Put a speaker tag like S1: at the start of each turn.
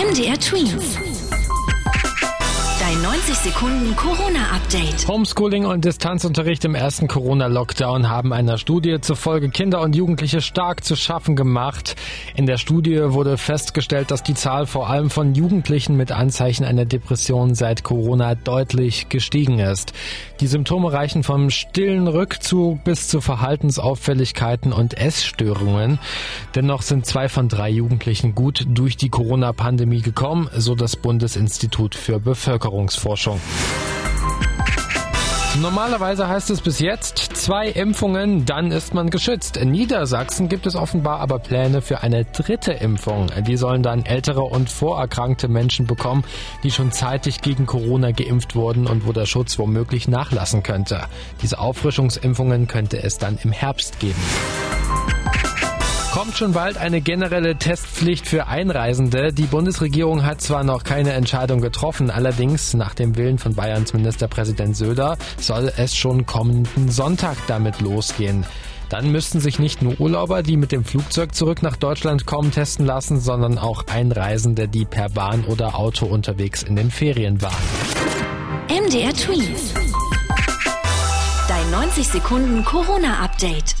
S1: MDR Twins. Dein 90 Sekunden Corona-Update.
S2: Homeschooling und Distanzunterricht im ersten Corona-Lockdown haben einer Studie zufolge Kinder und Jugendliche stark zu schaffen gemacht. In der Studie wurde festgestellt, dass die Zahl vor allem von Jugendlichen mit Anzeichen einer Depression seit Corona deutlich gestiegen ist. Die Symptome reichen vom stillen Rückzug bis zu Verhaltensauffälligkeiten und Essstörungen. Dennoch sind zwei von drei Jugendlichen gut durch die Corona-Pandemie gekommen, so das Bundesinstitut für Bevölkerung. Bevölkerungsforschung. Normalerweise heißt es bis jetzt zwei Impfungen, dann ist man geschützt. In Niedersachsen gibt es offenbar aber Pläne für eine dritte Impfung. Die sollen dann ältere und vorerkrankte Menschen bekommen, die schon zeitig gegen Corona geimpft wurden und wo der Schutz womöglich nachlassen könnte. Diese Auffrischungsimpfungen könnte es dann im Herbst geben. Kommt schon bald eine generelle Testpflicht für Einreisende. Die Bundesregierung hat zwar noch keine Entscheidung getroffen, allerdings nach dem Willen von Bayerns Ministerpräsident Söder soll es schon kommenden Sonntag damit losgehen. Dann müssten sich nicht nur Urlauber, die mit dem Flugzeug zurück nach Deutschland kommen, testen lassen, sondern auch Einreisende, die per Bahn oder Auto unterwegs in den Ferien waren.
S1: MDR Tweets. Dein 90 Sekunden Corona-Update.